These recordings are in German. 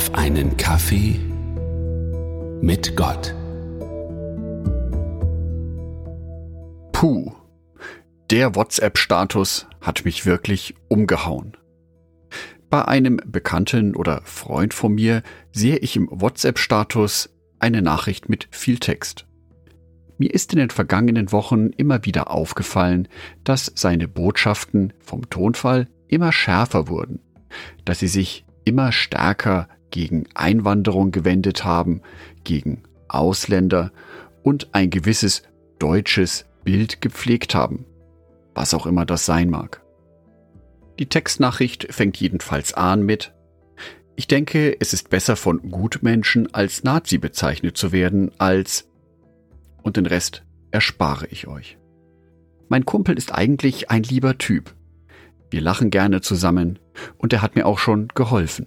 auf einen Kaffee mit Gott. Puh, der WhatsApp-Status hat mich wirklich umgehauen. Bei einem Bekannten oder Freund von mir sehe ich im WhatsApp-Status eine Nachricht mit viel Text. Mir ist in den vergangenen Wochen immer wieder aufgefallen, dass seine Botschaften vom Tonfall immer schärfer wurden, dass sie sich immer stärker gegen Einwanderung gewendet haben, gegen Ausländer und ein gewisses deutsches Bild gepflegt haben, was auch immer das sein mag. Die Textnachricht fängt jedenfalls an mit Ich denke, es ist besser von Gutmenschen als Nazi bezeichnet zu werden, als und den Rest erspare ich euch. Mein Kumpel ist eigentlich ein lieber Typ. Wir lachen gerne zusammen und er hat mir auch schon geholfen.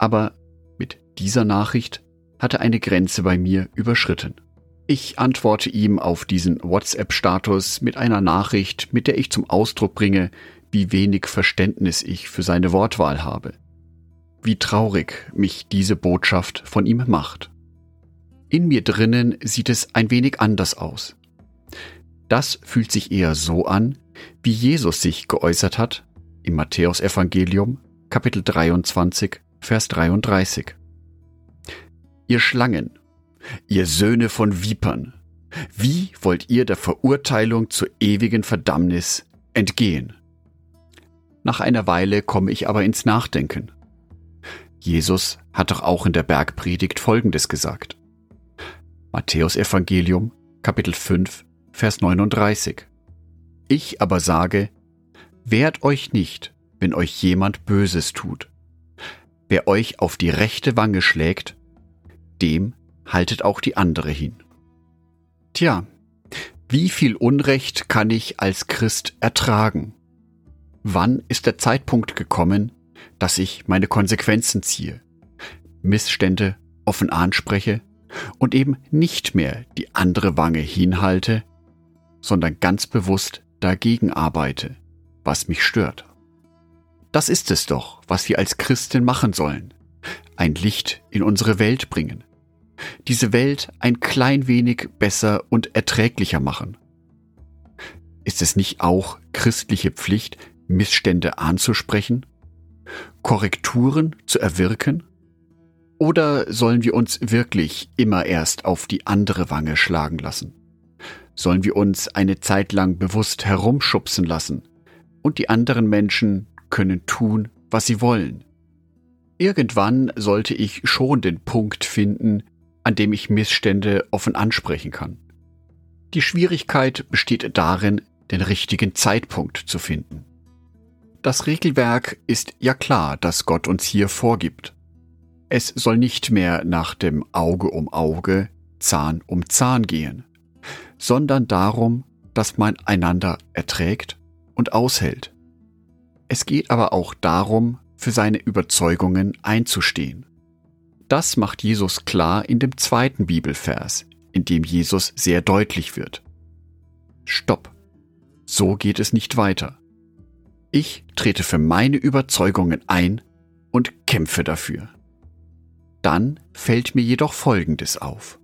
Aber mit dieser Nachricht hat er eine Grenze bei mir überschritten. Ich antworte ihm auf diesen WhatsApp-Status mit einer Nachricht, mit der ich zum Ausdruck bringe, wie wenig Verständnis ich für seine Wortwahl habe. Wie traurig mich diese Botschaft von ihm macht. In mir drinnen sieht es ein wenig anders aus. Das fühlt sich eher so an, wie Jesus sich geäußert hat im Matthäusevangelium Kapitel 23 Vers 33. Ihr Schlangen, ihr Söhne von Vipern, wie wollt ihr der Verurteilung zur ewigen Verdammnis entgehen? Nach einer Weile komme ich aber ins Nachdenken. Jesus hat doch auch in der Bergpredigt Folgendes gesagt. Matthäus Evangelium, Kapitel 5, Vers 39. Ich aber sage, wehrt euch nicht, wenn euch jemand Böses tut. Wer euch auf die rechte Wange schlägt, dem haltet auch die andere hin. Tja, wie viel Unrecht kann ich als Christ ertragen? Wann ist der Zeitpunkt gekommen, dass ich meine Konsequenzen ziehe, Missstände offen anspreche und eben nicht mehr die andere Wange hinhalte, sondern ganz bewusst dagegen arbeite, was mich stört? Das ist es doch, was wir als Christen machen sollen. Ein Licht in unsere Welt bringen. Diese Welt ein klein wenig besser und erträglicher machen. Ist es nicht auch christliche Pflicht, Missstände anzusprechen? Korrekturen zu erwirken? Oder sollen wir uns wirklich immer erst auf die andere Wange schlagen lassen? Sollen wir uns eine Zeit lang bewusst herumschubsen lassen und die anderen Menschen können tun, was sie wollen. Irgendwann sollte ich schon den Punkt finden, an dem ich Missstände offen ansprechen kann. Die Schwierigkeit besteht darin, den richtigen Zeitpunkt zu finden. Das Regelwerk ist ja klar, das Gott uns hier vorgibt. Es soll nicht mehr nach dem Auge um Auge, Zahn um Zahn gehen, sondern darum, dass man einander erträgt und aushält. Es geht aber auch darum, für seine Überzeugungen einzustehen. Das macht Jesus klar in dem zweiten Bibelvers, in dem Jesus sehr deutlich wird. Stopp. So geht es nicht weiter. Ich trete für meine Überzeugungen ein und kämpfe dafür. Dann fällt mir jedoch Folgendes auf.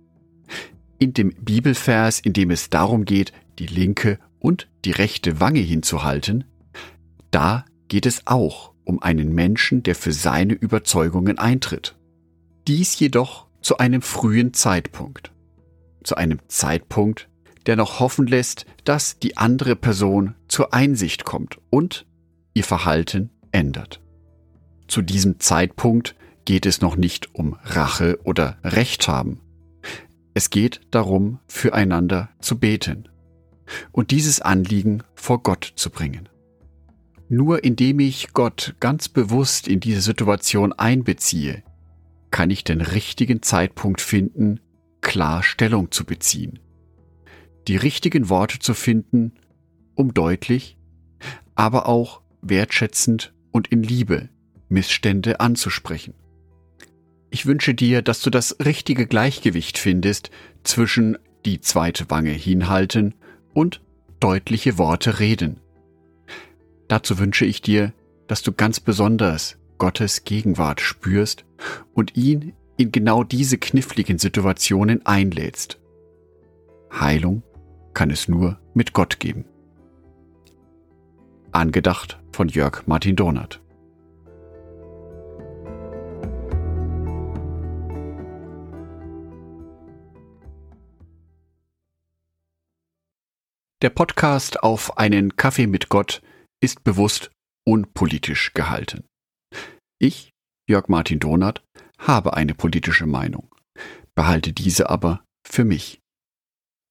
In dem Bibelvers, in dem es darum geht, die linke und die rechte Wange hinzuhalten, da geht es auch um einen Menschen, der für seine Überzeugungen eintritt. Dies jedoch zu einem frühen Zeitpunkt. Zu einem Zeitpunkt, der noch hoffen lässt, dass die andere Person zur Einsicht kommt und ihr Verhalten ändert. Zu diesem Zeitpunkt geht es noch nicht um Rache oder Recht haben. Es geht darum, füreinander zu beten und dieses Anliegen vor Gott zu bringen. Nur indem ich Gott ganz bewusst in diese Situation einbeziehe, kann ich den richtigen Zeitpunkt finden, klar Stellung zu beziehen. Die richtigen Worte zu finden, um deutlich, aber auch wertschätzend und in Liebe Missstände anzusprechen. Ich wünsche dir, dass du das richtige Gleichgewicht findest zwischen die zweite Wange hinhalten und deutliche Worte reden. Dazu wünsche ich dir, dass du ganz besonders Gottes Gegenwart spürst und ihn in genau diese kniffligen Situationen einlädst. Heilung kann es nur mit Gott geben. Angedacht von Jörg Martin Donat. Der Podcast auf einen Kaffee mit Gott ist bewusst unpolitisch gehalten. Ich, Jörg Martin Donath, habe eine politische Meinung, behalte diese aber für mich.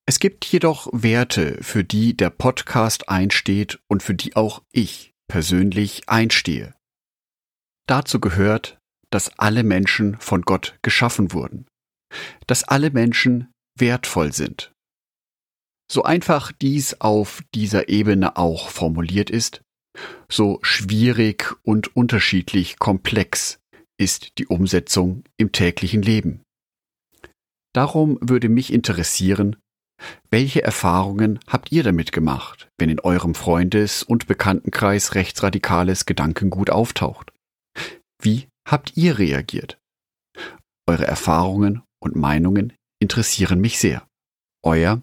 Es gibt jedoch Werte, für die der Podcast einsteht und für die auch ich persönlich einstehe. Dazu gehört, dass alle Menschen von Gott geschaffen wurden, dass alle Menschen wertvoll sind. So einfach dies auf dieser Ebene auch formuliert ist, so schwierig und unterschiedlich komplex ist die Umsetzung im täglichen Leben. Darum würde mich interessieren, welche Erfahrungen habt ihr damit gemacht, wenn in eurem Freundes- und Bekanntenkreis rechtsradikales Gedankengut auftaucht? Wie habt ihr reagiert? Eure Erfahrungen und Meinungen interessieren mich sehr. Euer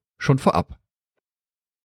schon vorab.